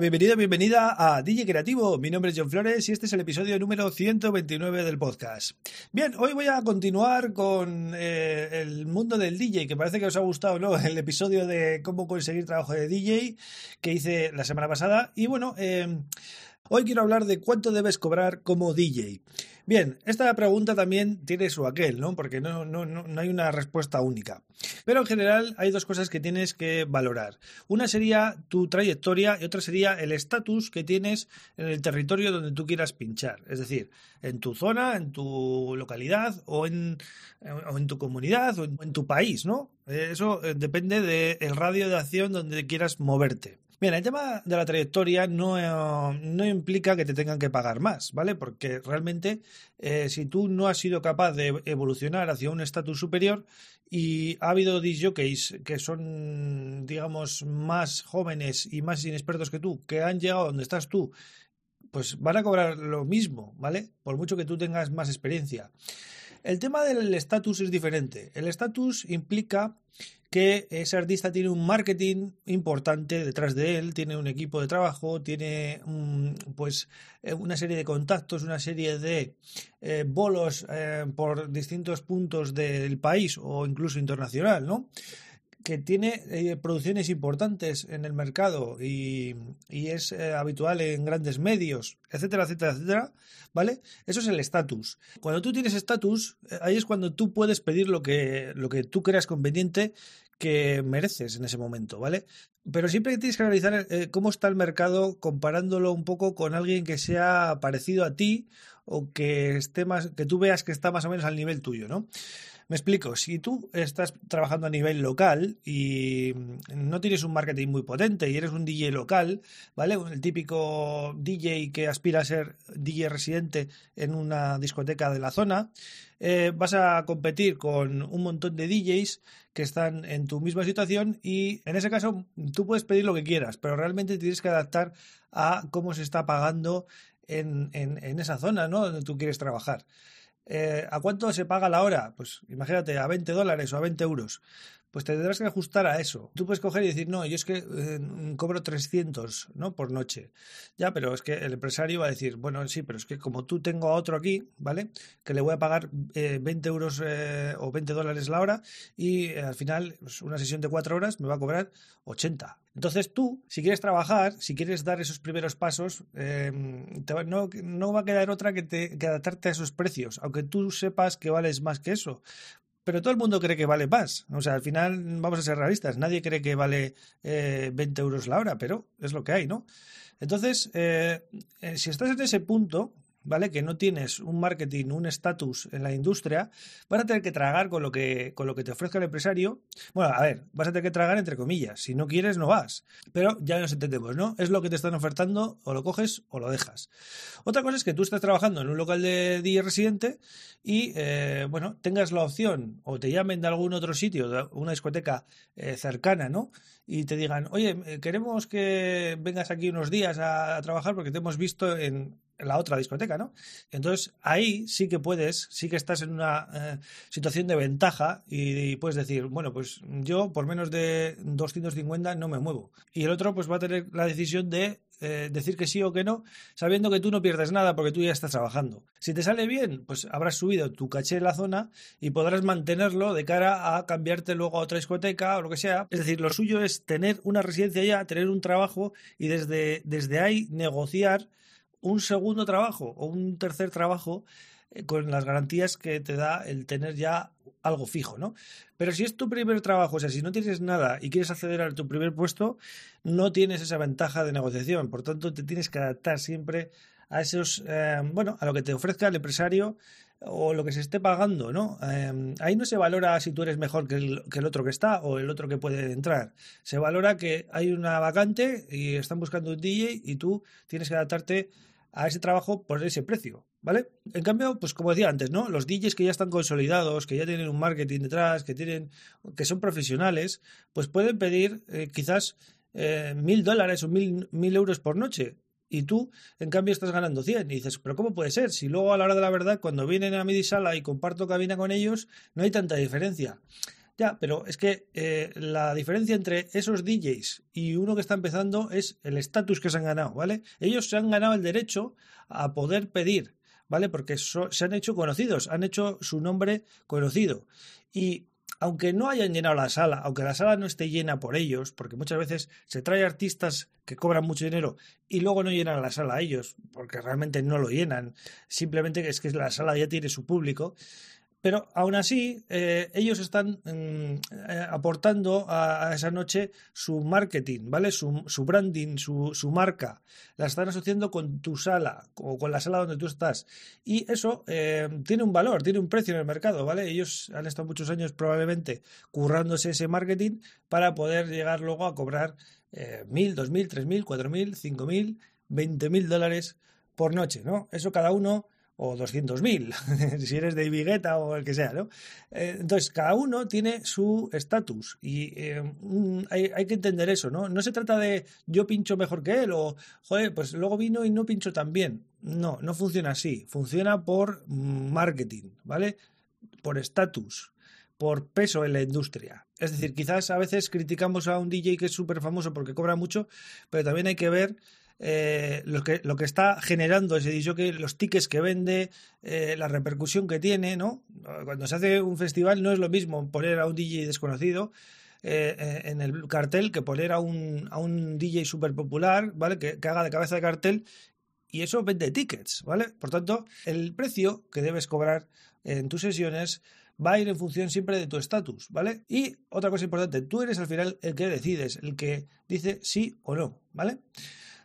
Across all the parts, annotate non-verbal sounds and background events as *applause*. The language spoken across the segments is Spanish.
Bienvenido, bienvenida a DJ Creativo. Mi nombre es John Flores y este es el episodio número 129 del podcast. Bien, hoy voy a continuar con eh, el mundo del DJ, que parece que os ha gustado, ¿no? *laughs* El episodio de cómo conseguir trabajo de DJ que hice la semana pasada. Y bueno, eh, hoy quiero hablar de cuánto debes cobrar como DJ. Bien, esta pregunta también tiene su aquel, ¿no? Porque no, no, no, hay una respuesta única. Pero en general hay dos cosas que tienes que valorar. Una sería tu trayectoria y otra sería el estatus que tienes en el territorio donde tú quieras pinchar. Es decir, en tu zona, en tu localidad o en, o en tu comunidad o en, tu país, ¿no? Eso eh, depende del radio de acción donde quieras moverte. Bien, el tema de la trayectoria no, eh, no, implica que te tengan que pagar más, ¿vale? Porque realmente eh, si tú no has sido capaz de evolucionar hacia un estatus superior y ha habido disjockeys que son, digamos, más jóvenes y más inexpertos que tú, que han llegado donde estás tú, pues van a cobrar lo mismo, ¿vale? Por mucho que tú tengas más experiencia. El tema del estatus es diferente. El estatus implica que ese artista tiene un marketing importante detrás de él, tiene un equipo de trabajo, tiene pues eh, una serie de contactos, una serie de eh, bolos eh, por distintos puntos del país o incluso internacional, ¿no? Que tiene producciones importantes en el mercado y, es habitual en grandes medios, etcétera, etcétera, etcétera, ¿vale? Eso es el estatus. Cuando tú tienes estatus, ahí es cuando tú puedes pedir lo que, lo que tú creas conveniente que mereces en ese momento, ¿vale? Pero siempre tienes que analizar eh, cómo está el mercado comparándolo un poco con alguien que sea parecido a ti o que esté más, que tú veas que está más o menos al nivel tuyo, ¿no? Me explico, si tú estás trabajando a nivel local y no tienes un marketing muy potente y eres un DJ local, ¿vale? El típico DJ que aspira a ser DJ residente en una discoteca de la zona, eh, vas a competir con un montón de DJs que están en tu misma situación y en ese caso tú puedes pedir lo que quieras, pero realmente tienes que adaptar a cómo se está pagando en, en esa zona, ¿no? Donde tú quieres trabajar. Eh, ¿A cuánto se paga la hora? Pues imagínate, a 20 dólares o a 20 euros pues te tendrás que ajustar a eso. Tú puedes coger y decir, no, yo es que eh, cobro 300 ¿no? por noche. Ya, pero es que el empresario va a decir, bueno, sí, pero es que como tú tengo a otro aquí, ¿vale? Que le voy a pagar 20 eh, euros eh, o 20 dólares la hora y al final pues, una sesión de cuatro horas me va a cobrar 80. Entonces tú, si quieres trabajar, si quieres dar esos primeros pasos, no, no, va a quedar otra que, te, que adaptarte a esos precios, aunque tú sepas que vales más que eso pero todo el mundo cree que vale más. O sea, al final vamos a ser realistas. Nadie cree que vale 20 eh, euros la hora, pero es lo que hay, ¿no? Entonces, eh, eh, si estás en ese punto, ¿vale? Que no tienes un marketing, un estatus en la industria, vas a tener que tragar con lo que, con lo que te ofrezca el empresario. Bueno, a ver, vas a tener que tragar entre comillas. Si no quieres, no vas. Pero ya nos entendemos, ¿no? Es lo que te están ofertando, o lo coges o lo dejas. Otra cosa es que tú estás trabajando en un local de día residente y, eh, bueno, tengas la opción o te llamen de algún otro sitio, de una discoteca eh, cercana, ¿no? Y te digan, oye, eh, queremos que vengas aquí unos días a trabajar porque te hemos visto en la otra discoteca, ¿no? Entonces ahí sí que puedes, sí que estás en una eh, situación de ventaja y, puedes decir, bueno, pues yo por menos de 250 no me muevo. Y el otro pues va a tener la decisión de eh, decir que sí o que no, sabiendo que tú no pierdes nada porque tú ya estás trabajando. Si te sale bien, pues habrás subido tu caché en la zona y podrás mantenerlo de cara a cambiarte luego a otra discoteca o lo que sea. Es decir, lo suyo es tener una residencia ya, tener un trabajo y desde, desde ahí negociar un segundo trabajo o un tercer trabajo eh, con las garantías que te da el tener ya algo fijo, ¿no? Pero si es tu primer trabajo, o sea, si no tienes nada y quieres acceder a tu primer puesto, no tienes esa ventaja de negociación. Por tanto, te tienes que adaptar siempre a esos, eh, bueno, a lo que te ofrezca el empresario o lo que se esté pagando, ¿no? Eh, ahí no se valora si tú eres mejor que el, que el, otro que está o el otro que puede entrar. Se valora que hay una vacante y están buscando un DJ y tú tienes que adaptarte a ese trabajo por ese precio, ¿vale? En cambio, pues como decía antes, ¿no? Los DJs que ya están consolidados, que ya tienen un marketing detrás, que tienen, que son profesionales, pues pueden pedir eh, quizás eh, mil dólares o mil, euros por noche y tú, en cambio, estás ganando 100. Y dices, pero ¿cómo puede ser? Si luego a la hora de la verdad, cuando vienen a mi sala y comparto cabina con ellos, no hay tanta diferencia. Ya, pero es que eh, la diferencia entre esos DJs y uno que está empezando es el estatus que se han ganado, ¿vale? Ellos se han ganado el derecho a poder pedir, ¿vale? Porque se han hecho conocidos, han hecho su nombre conocido. Y aunque no hayan llenado la sala, aunque la sala no esté llena por ellos, porque muchas veces se trae artistas que cobran mucho dinero y luego no llenan la sala a ellos, porque realmente no lo llenan, simplemente es que la sala ya tiene su público, pero aún así, eh, ellos están mm, eh, aportando a, esa noche su marketing, ¿vale? Su, su branding, su, su, marca. La están asociando con tu sala o con la sala donde tú estás. Y eso eh, tiene un valor, tiene un precio en el mercado, ¿vale? Ellos han estado muchos años probablemente currándose ese marketing para poder llegar luego a cobrar mil, dos mil, tres mil, cuatro mil, cinco mil, veinte mil dólares por noche, ¿no? Eso cada uno o 200.000, *laughs* si eres de Vigueta o el que sea, ¿no? Eh, entonces, cada uno tiene su estatus y eh, hay, que entender eso, ¿no? No se trata de yo pincho mejor que él o, joder, pues luego vino y no pincho tan bien. No, no funciona así. Funciona por marketing, ¿vale? Por estatus, por peso en la industria. Es decir, quizás a veces criticamos a un DJ que es súper famoso porque cobra mucho, pero también hay que ver eh, lo, que, está generando ese que los tickets que vende, eh, la repercusión que tiene, ¿no? Cuando se hace un festival no es lo mismo poner a un DJ desconocido eh, en el cartel que poner a un, a un DJ súper popular, ¿vale? Que, que haga de cabeza de cartel y eso vende tickets, ¿vale? Por tanto, el precio que debes cobrar en tus sesiones va a ir en función siempre de tu estatus, ¿vale? Y otra cosa importante, tú eres al final el que decides, el que dice sí o no, ¿vale?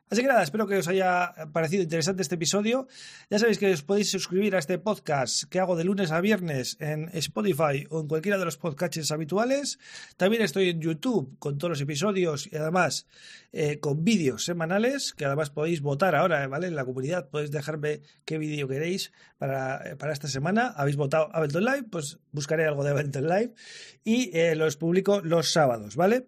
Así que nada, espero que os haya parecido interesante este episodio. Ya sabéis que os podéis suscribir a este podcast que hago de lunes a viernes en Spotify o en cualquiera de los podcasts habituales. También estoy en YouTube con todos los episodios y además eh, con vídeos semanales que además podéis votar ahora, ¿vale? En la comunidad podéis dejarme qué vídeo queréis para, para, esta semana. Habéis votado Ableton Live, pues buscaré algo de Ableton Live y eh, los publico los sábados, ¿vale?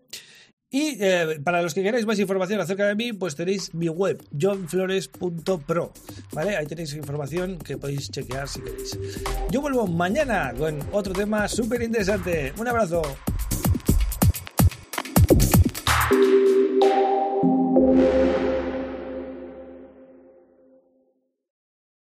Y eh, para los que queráis más información acerca de mí, pues tenéis mi web, johnflores.pro, ¿vale? Ahí tenéis información que podéis chequear si queréis. Yo vuelvo mañana con otro tema súper interesante. Un abrazo.